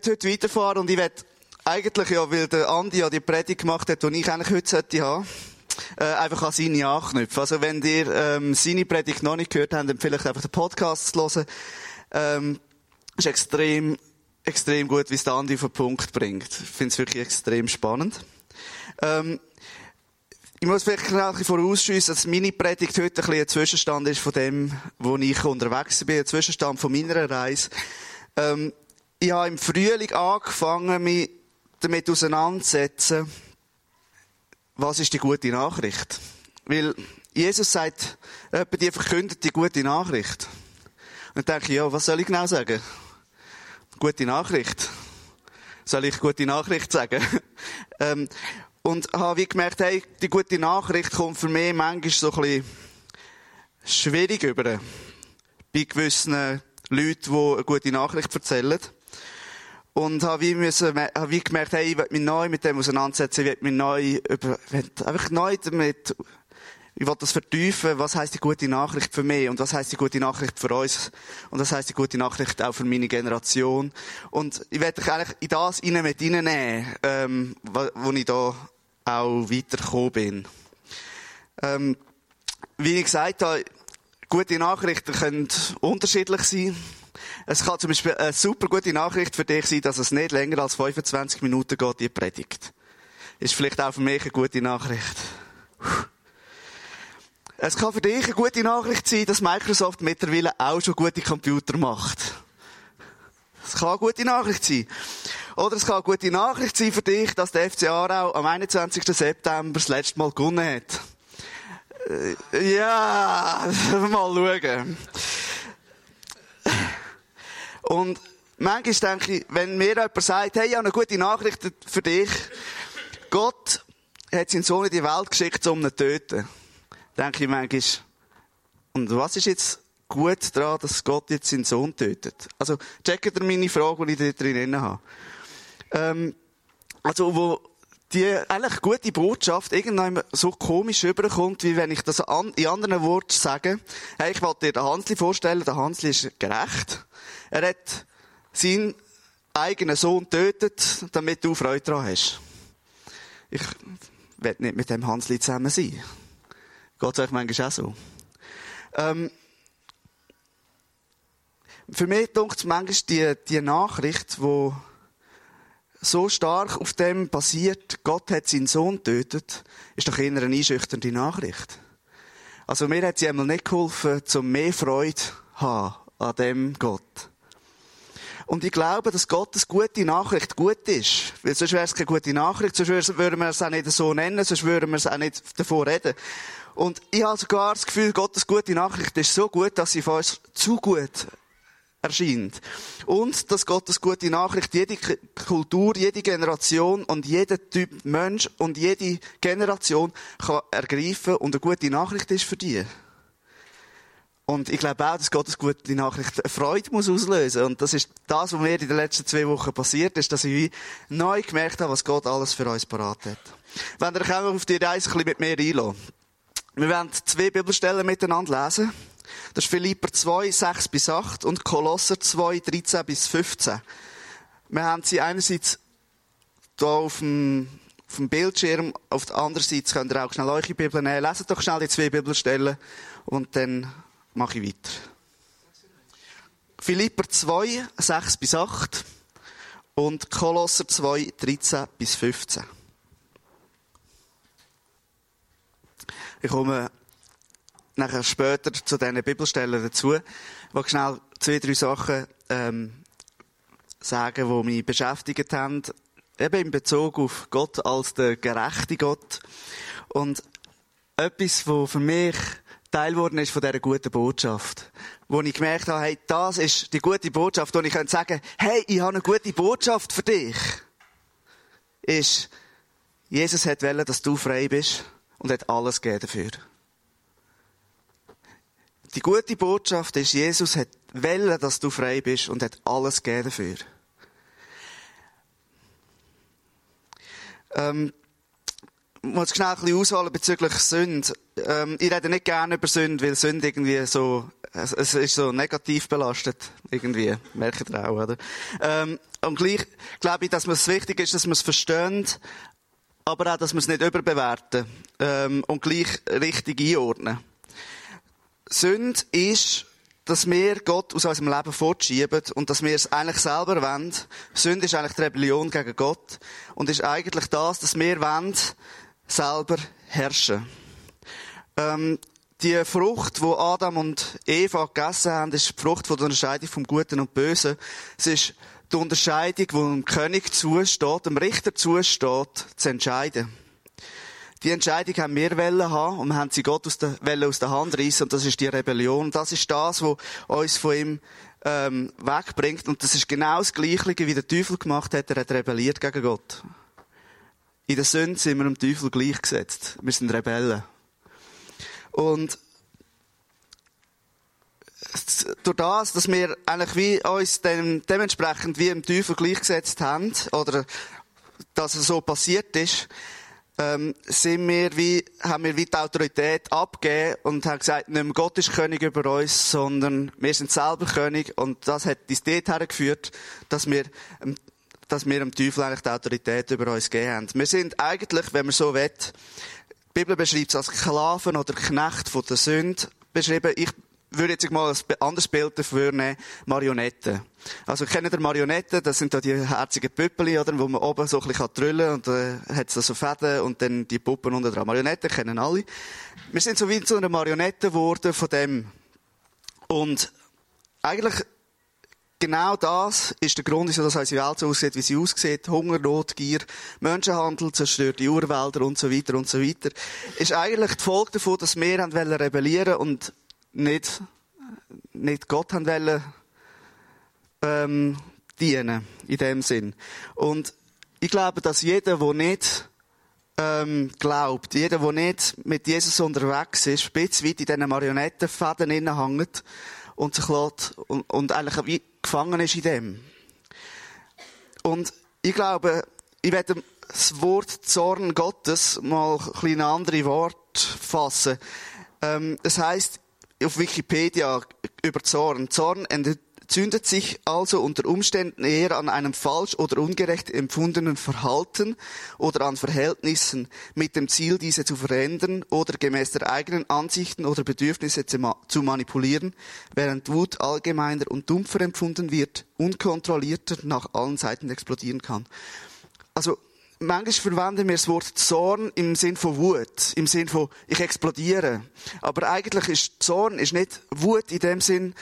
Ich werde heute weiterfahren und ich werde eigentlich, ja, weil der Andi ja die Predigt gemacht hat, die ich eigentlich heute sollte haben, äh, einfach an seine anknüpfen. Also wenn ihr ähm, seine Predigt noch nicht gehört habt, dann vielleicht einfach den Podcast zu hören. Ähm, ist extrem, extrem gut, wie es der Andi auf den Punkt bringt. Ich finde es wirklich extrem spannend. Ähm, ich muss vielleicht ein bisschen vorausschiessen, dass meine Predigt heute ein, bisschen ein Zwischenstand ist von dem, wo ich unterwegs bin, ein Zwischenstand von meiner Reise. Ähm, ich habe im Frühling angefangen, mich damit auseinanderzusetzen, was ist die gute Nachricht? Weil Jesus sagt, jemand, verkündet die gute Nachricht. Und dann denke ich, ja, was soll ich genau sagen? Gute Nachricht. Soll ich gute Nachricht sagen? ähm, und habe wie gemerkt, hey, die gute Nachricht kommt für mich manchmal so ein bisschen schwierig über. Bei gewissen Leuten, die eine gute Nachricht erzählen. Und habe wie, müssen, habe wie gemerkt, hey, ich will mich neu mit dem auseinandersetzen, ich will mich neu über, einfach neu damit, ich will das vertiefen, was heißt die gute Nachricht für mich und was heißt die gute Nachricht für uns und was heißt die gute Nachricht auch für meine Generation. Und ich werde dich eigentlich in das rein mit reinnehmen, ähm, wo ich da auch weitergekommen bin. Ähm, wie ich gesagt habe, gute Nachrichten können unterschiedlich sein. Es kann zum Beispiel eine super gute Nachricht für dich sein, dass es nicht länger als 25 Minuten geht, die Predigt. Ist vielleicht auch für mich eine gute Nachricht. Es kann für dich eine gute Nachricht sein, dass Microsoft mittlerweile auch schon gute Computer macht. Es kann eine gute Nachricht sein. Oder es kann eine gute Nachricht sein für dich, dass der FC Aarau am 21. September das letzte Mal gewonnen hat. Äh, ja, mal schauen. Und manchmal denke ich, wenn mir jemand sagt, hey, ich habe eine gute Nachricht für dich. Gott hat seinen Sohn in die Welt geschickt, um ihn zu töten. Denke ich manchmal, und was ist jetzt gut daran, dass Gott jetzt seinen Sohn tötet? Also, checkt ihr meine Frage, die ich da drin habe. Ähm, also, wo die eigentlich gute Botschaft irgendwann so komisch überkommt, wie wenn ich das an, in anderen Worten sage. Hey, ich wollte dir den Hansli vorstellen, der Hansli ist gerecht. Er hat seinen eigenen Sohn tötet, damit du Freude daran hast. Ich werde nicht mit dem Hansli zusammen sein. Geht es euch manchmal auch so? Ähm, für mich denkt manchmal die, die Nachricht, die so stark auf dem basiert, Gott hat seinen Sohn tötet, ist doch eher eine einschüchternde Nachricht. Also mir hat sie einmal nicht geholfen, zum mehr Freude zu haben an dem Gott. Und ich glaube, dass Gottes gute Nachricht gut ist. Weil sonst wäre es keine gute Nachricht, sonst würden wir es auch nicht so nennen, sonst würden wir es auch nicht davor reden. Und ich habe sogar das Gefühl, Gottes gute Nachricht ist so gut, dass sie für uns zu gut erscheint. Und dass Gottes gute Nachricht jede Kultur, jede Generation und jeder Typ Mensch und jede Generation kann ergreifen und eine gute Nachricht ist für die. Und ich glaube auch, dass Gottes gute Nachricht Freude muss auslösen. Und das ist das, was mir in den letzten zwei Wochen passiert ist, dass ich neu gemerkt habe, was Gott alles für uns parat hat. Wenn ihr auf die Reise ein bisschen mit mir einlassen. Wir werden zwei Bibelstellen miteinander lesen. Das ist Philipper 2, 6 bis 8 und Kolosser 2, 13 bis 15. Wir haben sie einerseits hier auf dem, auf dem Bildschirm, auf der anderen Seite könnt ihr auch schnell eure Bibel nehmen. Leset doch schnell die zwei Bibelstellen und dann mache ich weiter. Philipper 2, 6 bis 8 und Kolosser 2, 13 bis 15. Ich komme nachher später zu diesen Bibelstellen dazu, wo ich schnell zwei, drei Sachen ähm, sagen, die mich beschäftigt haben, eben in Bezug auf Gott als der gerechte Gott. Und etwas, was für mich Teil geworden ist von dieser guten Botschaft. Wo ich gemerkt habe, hey, das ist die gute Botschaft, wo ich sagen könnte hey, ich habe eine gute Botschaft für dich. Ist, Jesus hat wollen, dass du frei bist und hat alles gegeben dafür. Die gute Botschaft ist, Jesus hat wollen, dass du frei bist und hat alles gegeben dafür. Ähm, ich muss schnell ein bisschen ausholen bezüglich Sünde. Ähm, ich rede nicht gerne über Sünde, weil Sünde irgendwie so es, es ist so negativ belastet, irgendwie. Merkt ihr auch, oder? Ähm, und gleich glaube ich, dass es wichtig ist, dass wir es verstehen, aber auch, dass wir es nicht überbewerten ähm, und gleich richtig einordnen. Sünde ist, dass wir Gott aus unserem Leben fortschieben und dass wir es eigentlich selber wollen. Sünde ist eigentlich die Rebellion gegen Gott und ist eigentlich das, dass wir wollen, selber herrschen. Ähm, die Frucht, wo Adam und Eva gegessen haben, ist die Frucht von der Unterscheidung vom Guten und Bösen. Es ist die Unterscheidung, die dem König zusteht, dem Richter zusteht, zu entscheiden. Die Entscheidung haben wir wollen haben und wir haben sie Gott aus der, aus der Hand reissen und das ist die Rebellion. Das ist das, was uns von ihm ähm, wegbringt und das ist genau das Gleiche, wie der Teufel gemacht hat. Er hat rebelliert gegen Gott. In der Sünde sind wir dem Teufel gleichgesetzt. Wir sind Rebellen. Und durch das, dass wir eigentlich wie uns dem, dementsprechend wie im Teufel gleichgesetzt haben, oder dass es so passiert ist, ähm, sind wir wie, haben wir wie die Autorität abgegeben und haben gesagt, nicht mehr Gott ist König über uns, sondern wir sind selber König und das hat uns dort hergeführt, dass wir, ähm, dass wir dem Teufel eigentlich die Autorität über uns gegeben haben. Wir sind eigentlich, wenn man so will, die Bibel beschreibt es als Sklaven oder Knecht von der Sünde beschrieben. Ich würde jetzt mal ein anderes Bild dafür nehmen, Marionetten. Also, kennen ihr Marionetten? Das sind da die herzigen Püppeli, oder? Wo man oben so ein bisschen drüllen und, äh, hat so Fäden und dann die Puppen unten dran. Marionetten kennen alle. Wir sind so wie zu einer Marionette geworden von dem. Und eigentlich, genau das ist der Grund, wieso unsere Welt so aussieht, wie sie aussieht. Hunger, Not, Gier, Menschenhandel, zerstörte Urwälder und so weiter und so weiter. Ist eigentlich die Folge davon, dass wir rebellieren und nicht, nicht Gott haben wollen, ähm, dienen, in dem Sinn. Und ich glaube, dass jeder, der nicht ähm, glaubt, jeder, der nicht mit Jesus unterwegs ist, spitzweit in diesen Marionettenfäden hängt und sich lässt, und, und eigentlich wie gefangen ist in dem. Und ich glaube, ich werde das Wort Zorn Gottes mal ein bisschen andere Wort fassen. Ähm, das heißt, auf Wikipedia über Zorn. Zorn entzündet sich also unter Umständen eher an einem falsch oder ungerecht empfundenen Verhalten oder an Verhältnissen mit dem Ziel, diese zu verändern oder gemäß der eigenen Ansichten oder Bedürfnisse zu manipulieren, während Wut allgemeiner und dumpfer empfunden wird, unkontrollierter nach allen Seiten explodieren kann. Also, manchmal verwenden wir das Wort Zorn im Sinn von Wut, im Sinn von ich explodiere. Aber eigentlich ist Zorn ist nicht Wut in dem Sinn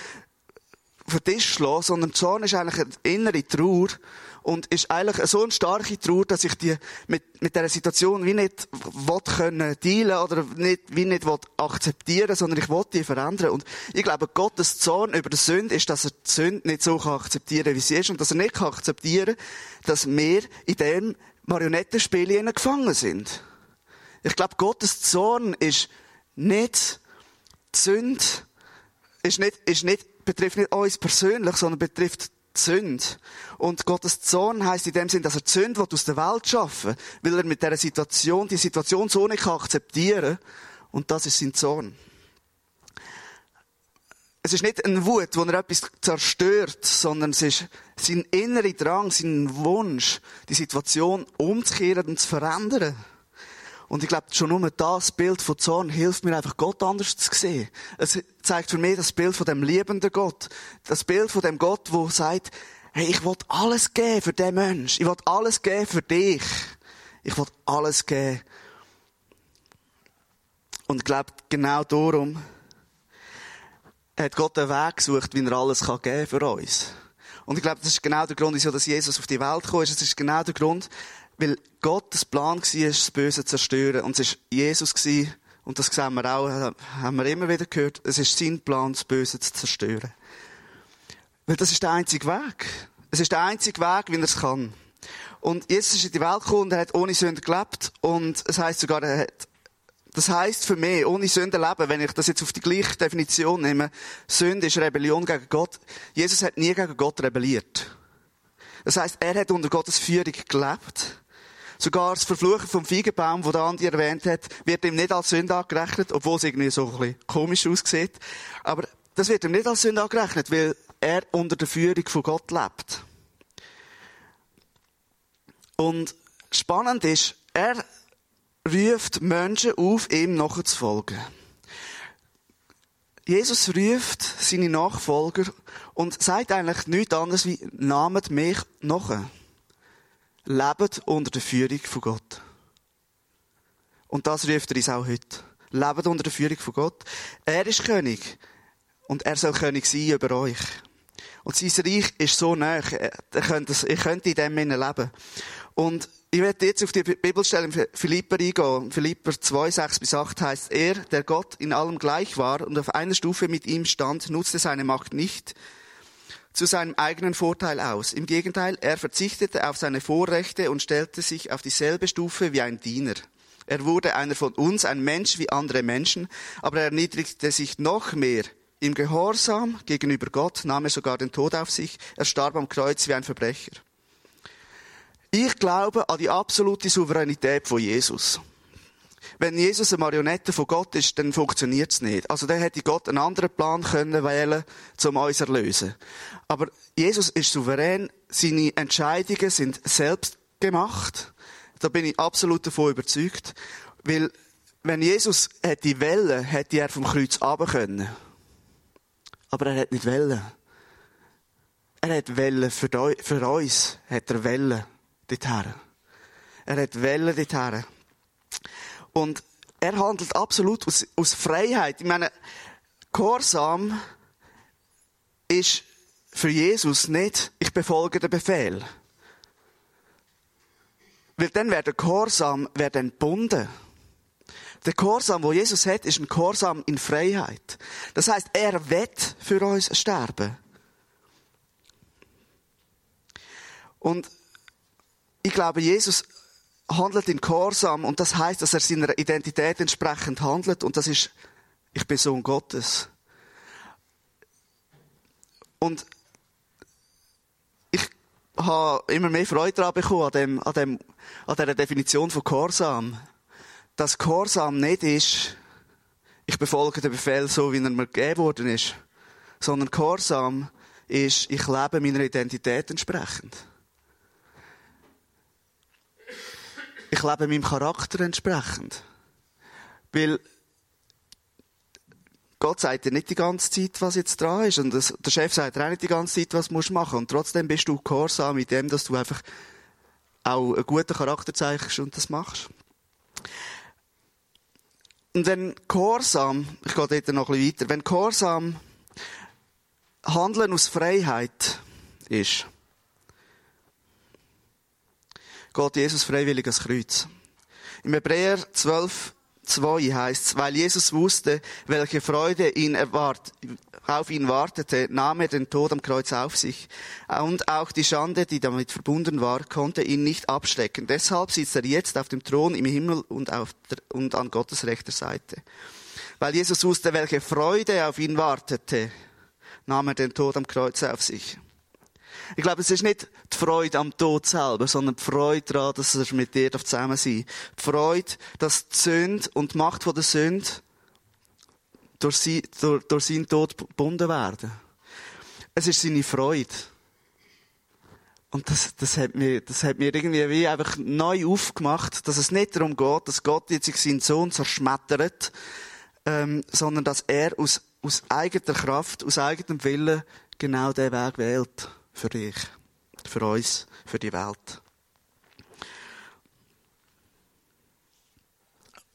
für dich schlagen, sondern Zorn ist eigentlich eine innere Trauer und ist eigentlich so eine starke Trauer, dass ich die mit, mit dieser Situation wie nicht will können dealen oder nicht, wie nicht will akzeptieren, sondern ich will die verändern. Und ich glaube, Gottes Zorn über die Sünde ist, dass er die Sünde nicht so akzeptieren kann, wie sie ist und dass er nicht akzeptieren kann, dass wir in dem Marionettenspiele gefangen sind. Ich glaube, Gottes Zorn ist nicht die Sünde, ist nicht, ist nicht, betrifft nicht uns persönlich, sondern betrifft die Sünde. Und Gottes Zorn heißt in dem Sinn, dass er die Sünde aus der Welt schaffen will, weil er mit dieser Situation, die Situation so nicht akzeptieren kann. Und das ist sein Zorn. Es ist nicht ein Wut, wo er etwas zerstört, sondern es ist sein innerer Drang, sein Wunsch, die Situation umzukehren und zu verändern. Und ich glaube, schon nur das Bild von Zorn hilft mir einfach, Gott anders zu sehen. Es zeigt für mich das Bild von dem liebenden Gott. Das Bild von dem Gott, wo sagt, hey, ich will alles geben für den Mensch. Ich will alles geben für dich. Ich will alles geben. Und ich glaube, genau darum hat Gott einen Weg gesucht, wie er alles geben kann für uns. Und ich glaube, das ist genau der Grund, wieso Jesus auf die Welt gekommen ist. Es ist genau der Grund, weil Gottes Plan war, das Böse zu zerstören. Und es war Jesus, und das sehen wir auch, haben wir immer wieder gehört, es ist sein Plan, das Böse zu zerstören. Weil das ist der einzige Weg. Es ist der einzige Weg, wie er es kann. Und Jesus ist in die Welt gekommen und er hat ohne Sünde gelebt. Und es heißt sogar, er hat das heißt für mich, ohne Sünde leben, wenn ich das jetzt auf die gleiche Definition nehme, Sünde ist Rebellion gegen Gott. Jesus hat nie gegen Gott rebelliert. Das heißt, er hat unter Gottes Führung gelebt. Sogar das Verfluchen vom Feigenbaum, der Andi erwähnt hat, wird ihm nicht als Sünde angerechnet, obwohl es irgendwie so ein bisschen komisch aussieht. Aber das wird ihm nicht als Sünde angerechnet, weil er unter der Führung von Gott lebt. Und spannend ist, er ruft Menschen auf, ihm nachzufolgen. Jesus ruft seine Nachfolger und sagt eigentlich nichts anderes wie, nahmet mich nach. Lebt unter der Führung von Gott. Und das ruft er uns auch heute. Lebt unter der Führung von Gott. Er ist König. Und er soll König sein über euch. Und sein Reich ist so nah. Ihr könnt, in dem leben. Und ich werde jetzt auf die Bibelstelle in Philipper eingehen. Philipper 2, 6 bis 8 heißt, er, der Gott in allem gleich war und auf einer Stufe mit ihm stand, nutzte seine Macht nicht zu seinem eigenen Vorteil aus. Im Gegenteil, er verzichtete auf seine Vorrechte und stellte sich auf dieselbe Stufe wie ein Diener. Er wurde einer von uns, ein Mensch wie andere Menschen, aber er erniedrigte sich noch mehr. Im Gehorsam gegenüber Gott nahm er sogar den Tod auf sich. Er starb am Kreuz wie ein Verbrecher. Ich glaube an die absolute Souveränität von Jesus. Wenn Jesus eine Marionette von Gott ist, dann funktioniert es nicht. Also dann hätte Gott einen anderen Plan können wählen, um uns zu erlösen. Aber Jesus ist souverän, seine Entscheidungen sind selbst gemacht. Da bin ich absolut davon überzeugt. Weil, wenn Jesus hätte wollen, hätte er vom Kreuz runter können. Aber er hat nicht wollen. Er hat wollen für, für uns, hat er wollen dorthin. Er hat Wellen dorthin. Und er handelt absolut aus, aus Freiheit. Ich meine, Gehorsam ist für Jesus nicht, ich befolge den Befehl. Weil dann wäre der Gehorsam wäre dann gebunden. Der Gehorsam, wo Jesus hat, ist ein Gehorsam in Freiheit. Das heißt, er wird für uns sterben. Und ich glaube, Jesus handelt in Gehorsam und das heißt, dass er seiner Identität entsprechend handelt und das ist, ich bin Sohn Gottes. Und ich habe immer mehr Freude daran bekommen, an, dem, an, dem, an dieser Definition von Gehorsam. Dass Gehorsam nicht ist, ich befolge den Befehl so, wie er mir gegeben worden ist, sondern Gehorsam ist, ich lebe meiner Identität entsprechend. Ich lebe meinem Charakter entsprechend. Weil Gott sagt dir nicht die ganze Zeit, was jetzt dran ist. Und das, der Chef sagt dir auch nicht die ganze Zeit, was du machen musst. Und trotzdem bist du gehorsam mit dem, dass du einfach auch einen guten Charakter zeigst und das machst. Und wenn Gehorsam, ich gehe dort noch ein bisschen weiter, wenn Gehorsam Handeln aus Freiheit ist, geht Jesus freiwillig ans Kreuz. Im Hebräer 12, 2 heißt es, weil Jesus wusste, welche Freude ihn erwart, auf ihn wartete, nahm er den Tod am Kreuz auf sich. Und auch die Schande, die damit verbunden war, konnte ihn nicht abschrecken. Deshalb sitzt er jetzt auf dem Thron im Himmel und, auf der, und an Gottes rechter Seite. Weil Jesus wusste, welche Freude auf ihn wartete, nahm er den Tod am Kreuz auf sich. Ich glaube, es ist nicht die Freude am Tod selber, sondern die Freude daran, dass er mit dir zusammen sein Die Freude, dass die Sünde und die Macht der Sünde durch, sie, durch, durch seinen Tod gebunden werden. Es ist seine Freude. Und das, das, hat mir, das hat mir irgendwie wie einfach neu aufgemacht, dass es nicht darum geht, dass Gott jetzt seinen Sohn zerschmettert, ähm, sondern dass er aus, aus eigener Kraft, aus eigenem Willen genau den Weg wählt für dich, für uns, für die Welt.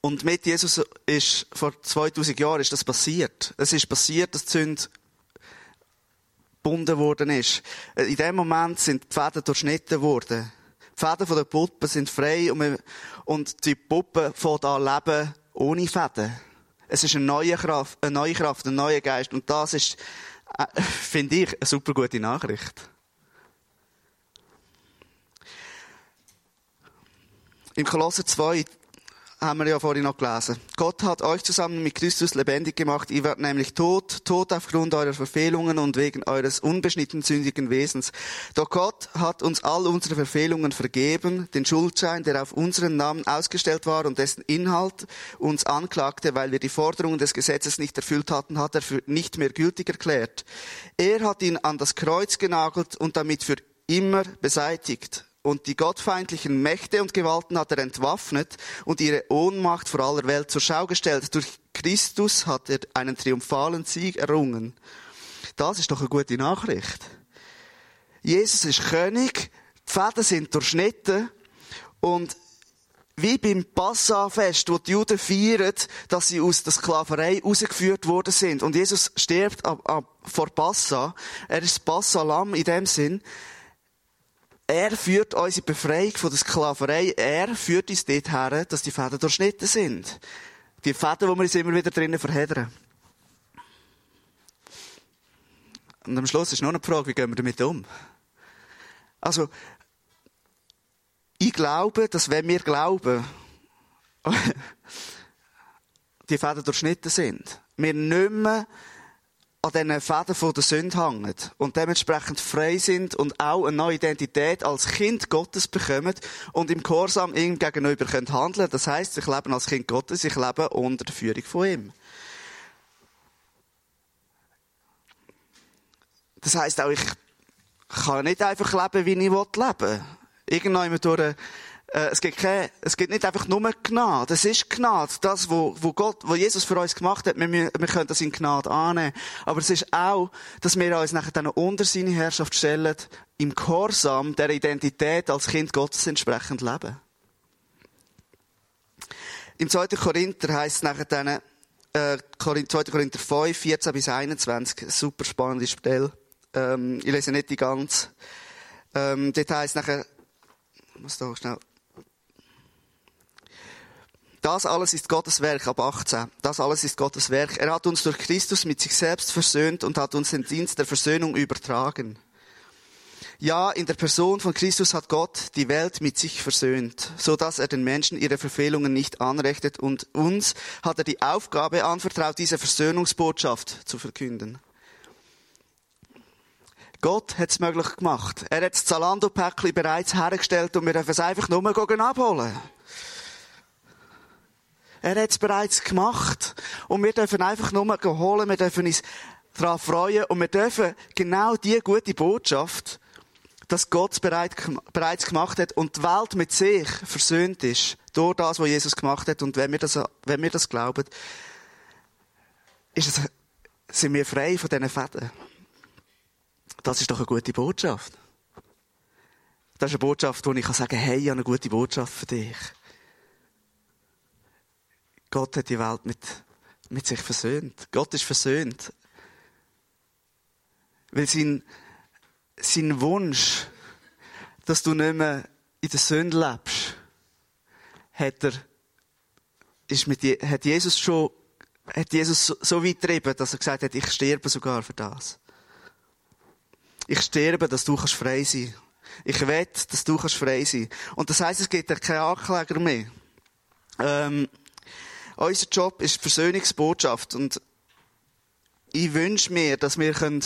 Und mit Jesus ist, vor 2000 Jahren ist das passiert. Es ist passiert, dass die Sünde gebunden worden ist. In dem Moment sind die Fäden durchschnitten worden. Die Fäden der Puppen sind frei und die Puppe fängt an leben ohne Fäden. Es ist eine neue Kraft, eine neue Kraft, ein neuer Geist. Und das ist, äh, finde ich, eine super gute Nachricht. Im Kolosser 2 haben wir ja vorhin noch gelesen. Gott hat euch zusammen mit Christus lebendig gemacht. Ihr wart nämlich tot, tot aufgrund eurer Verfehlungen und wegen eures unbeschnitten sündigen Wesens. Doch Gott hat uns all unsere Verfehlungen vergeben, den Schuldschein, der auf unseren Namen ausgestellt war und dessen Inhalt uns anklagte, weil wir die Forderungen des Gesetzes nicht erfüllt hatten, hat er für nicht mehr gültig erklärt. Er hat ihn an das Kreuz genagelt und damit für immer beseitigt und die gottfeindlichen Mächte und Gewalten hat er entwaffnet und ihre Ohnmacht vor aller Welt zur Schau gestellt. Durch Christus hat er einen triumphalen Sieg errungen. Das ist doch eine gute Nachricht. Jesus ist König, die Fäden sind durchschnitten und wie beim Passafest, wo die Juden feiern, dass sie aus der Sklaverei rausgeführt worden sind. Und Jesus stirbt vor Passa. Er ist das Passalam in dem Sinn. Er führt unsere Befreiung von der Sklaverei. Er führt uns dort her, dass die Fäden durchschnitten sind. Die Fäden, wo wir uns immer wieder drinnen verheddern. Und am Schluss ist noch eine Frage, wie gehen wir damit um? Also, ich glaube, dass wenn wir glauben, die Fäden durchschnitten sind, wir nicht mehr an diesen Fäden von der Sünde hängen und dementsprechend frei sind und auch eine neue Identität als Kind Gottes bekommen und im Gehorsam ihm gegenüber können handeln. Das heißt, ich lebe als Kind Gottes, ich lebe unter der Führung von ihm. Das heißt auch, ich kann nicht einfach leben, wie ich leben will. Irgendwann durch äh, es gibt kein, es gibt nicht einfach nur Gnade. Es ist Gnade. Das, wo, wo Gott, wo Jesus für uns gemacht hat. Wir, wir können das in Gnade annehmen. Aber es ist auch, dass wir uns nachher dann unter seine Herrschaft stellen, im Gehorsam der Identität als Kind Gottes entsprechend leben. Im 2. Korinther heißt es nachher dann, äh, 2. Korinther 5, 14 bis 21, super spannende Stelle. Ähm, ich lese nicht die ganz. Ähm, dort heißt nachher, ich muss da schnell, das alles ist Gottes Werk, ab 18. Das alles ist Gottes Werk. Er hat uns durch Christus mit sich selbst versöhnt und hat uns den Dienst der Versöhnung übertragen. Ja, in der Person von Christus hat Gott die Welt mit sich versöhnt, so dass er den Menschen ihre Verfehlungen nicht anrechtet und uns hat er die Aufgabe anvertraut, diese Versöhnungsbotschaft zu verkünden. Gott hat es möglich gemacht. Er hat das Zalando-Päckchen bereits hergestellt und wir dürfen es einfach nur abholen. Er hat es bereits gemacht. Und wir dürfen einfach nur holen, wir dürfen uns daran freuen und wir dürfen genau die gute Botschaft, dass Gott es bereits gemacht hat und die Welt mit sich versöhnt ist, durch das, was Jesus gemacht hat. Und wenn wir das, wenn wir das glauben, ist es, sind wir frei von diesen Fäden. Das ist doch eine gute Botschaft. Das ist eine Botschaft, wo ich sagen kann, hey, ich habe eine gute Botschaft für dich. Gott hat die Welt mit, mit sich versöhnt. Gott ist versöhnt. Weil sein, sein Wunsch, dass du nicht mehr in der Sünde lebst, hat er, ist mit, hat Jesus schon, hat Jesus so, weit getrieben, dass er gesagt hat, ich sterbe sogar für das. Ich sterbe, dass du kannst frei sein. Ich wette, dass du kannst frei sein. Und das heißt, es gibt ja keinen Ankläger mehr. Ähm, unser Job ist Versöhnungsbotschaft und ich wünsche mir, dass wir können,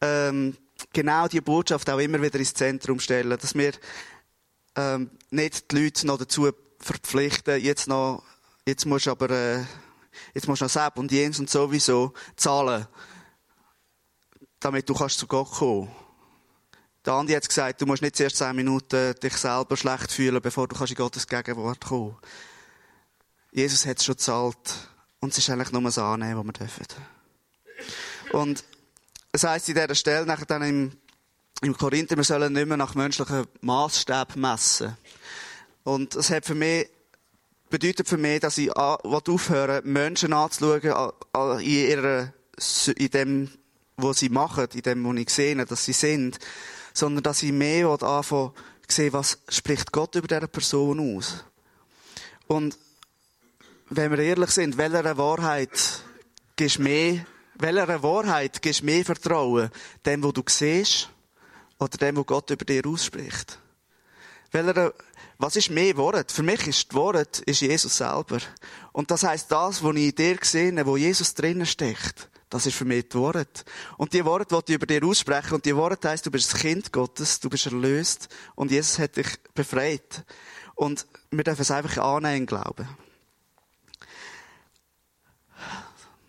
ähm, genau die Botschaft auch immer wieder ins Zentrum stellen, dass wir ähm, nicht die Leute noch dazu verpflichten, jetzt noch, jetzt musst du aber, äh, jetzt musst du noch Sepp und Jens und sowieso zahlen, damit du kannst zu Gott kommen. Der Andi hat gesagt, du musst nicht zuerst zehn Minuten dich selber schlecht fühlen, bevor du kannst in Gottes Gegenwart kommen. Jesus hat es schon gezahlt. Und es ist eigentlich nur das Annehmen, was wir dürfen. Und es heisst in dieser Stelle nachher dann im, im Korinther, wir sollen nicht mehr nach menschlichen Maßstäben messen. Und es hat für mich, bedeutet für mich, dass ich aufhören Menschen anzuschauen, in ihrer, in dem, was sie machen, in dem, wo ich sehe, dass sie sind, sondern dass ich mehr anfangen sehe, was spricht Gott über diese Person aus. Und wenn wir ehrlich sind, welcher Wahrheit gibst mehr, welcher Wahrheit gibst mehr Vertrauen? Dem, wo du siehst, oder dem, wo Gott über dir ausspricht? Welcher, was ist mehr Wort? Für mich ist das Wort ist Jesus selber. Und das heißt, das, was ich in dir sehe, wo Jesus drinnen steckt, das ist für mich das Wort. Und die Worte, die ich über dir ausspreche, und die Worte heisst, du bist ein Kind Gottes, du bist erlöst, und Jesus hat dich befreit. Und wir dürfen es einfach annehmen, glauben.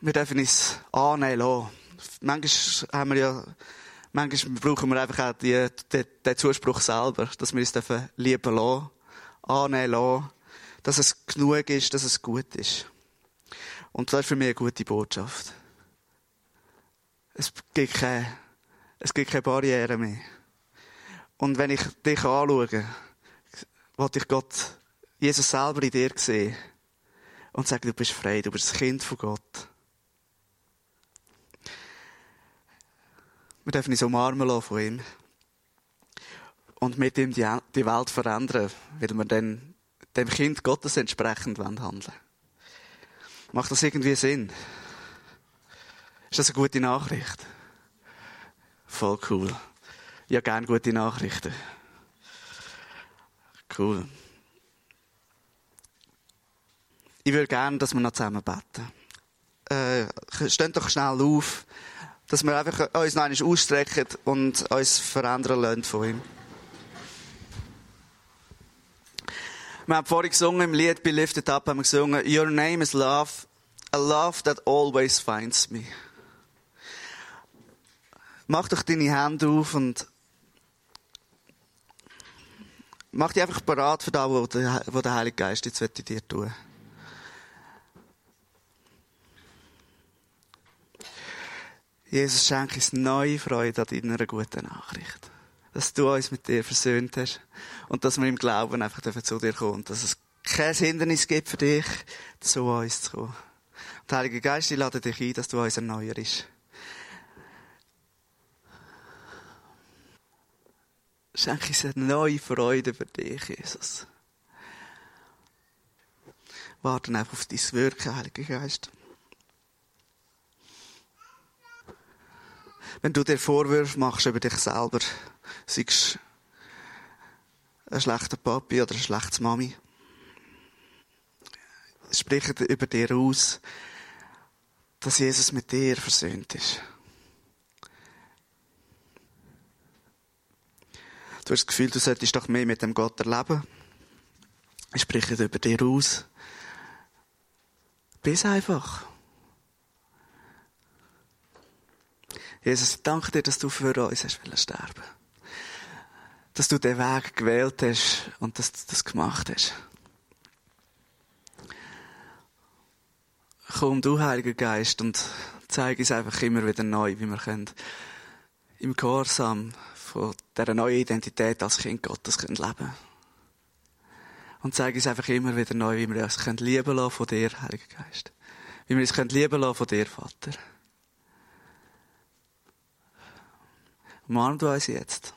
Wir dürfen es annehmen lassen. Manchmal haben wir ja, manchmal brauchen wir einfach auch die, den, den Zuspruch selber, dass wir es dürfen lieben lassen, annehmen lassen, dass es genug ist, dass es gut ist. Und das ist für mich eine gute Botschaft. Es gibt keine, es gibt keine Barriere mehr. Und wenn ich dich anschaue, will ich Gott, Jesus selber in dir sehen und sagen, du bist frei, du bist das Kind von Gott. Wir dürfen uns umarmen lassen von ihm. Und mit ihm die, Welt verändern, weil wir dann dem Kind Gottes entsprechend handeln Macht das irgendwie Sinn? Ist das eine gute Nachricht? Voll cool. Ja, gern gute Nachrichten. Cool. Ich würde gerne, dass wir noch zusammen beten. Äh, steht doch schnell auf, dass wir einfach uns noch einmal ausstrecken und uns verändern lassen von ihm. Wir haben vorhin gesungen im Lied Be Lifted Up, haben wir gesungen, Your name is love, a love that always finds me. Mach doch deine Hände auf und mach dich einfach parat für das, was der Heilige Geist jetzt dir tun Jesus, schenke uns neue Freude an deiner guten Nachricht. Dass du uns mit dir versöhnt hast und dass wir im Glauben einfach zu dir kommen dass es kein Hindernis gibt für dich, zu uns zu kommen. Und der Heilige Geist, ich lade dich ein, dass du uns erneuerst. Schenke uns eine neue Freude für dich, Jesus. Warten einfach auf dein Wirken, Heiliger Geist. Wenn du dir Vorwürfe machst über dich selber, sagst ein schlechter Papi oder eine schlechte Mami, sprich über dir aus, dass Jesus mit dir versöhnt ist. Du hast das Gefühl, du solltest doch mehr mit dem Gott erleben. Ich spreche über dir aus. Bis einfach. Jesus, ich danke dir, dass du für uns hast sterben Dass du den Weg gewählt hast und dass du das gemacht hast. Komm du, Heiliger Geist, und zeig uns einfach immer wieder neu, wie wir können im Gehorsam von dieser neuen Identität als Kind Gottes leben können. Und zeig uns einfach immer wieder neu, wie wir uns lieben lassen von dir, Heiliger Geist. Wie wir uns lieben lassen von dir, Vater. Umarm du uns jetzt.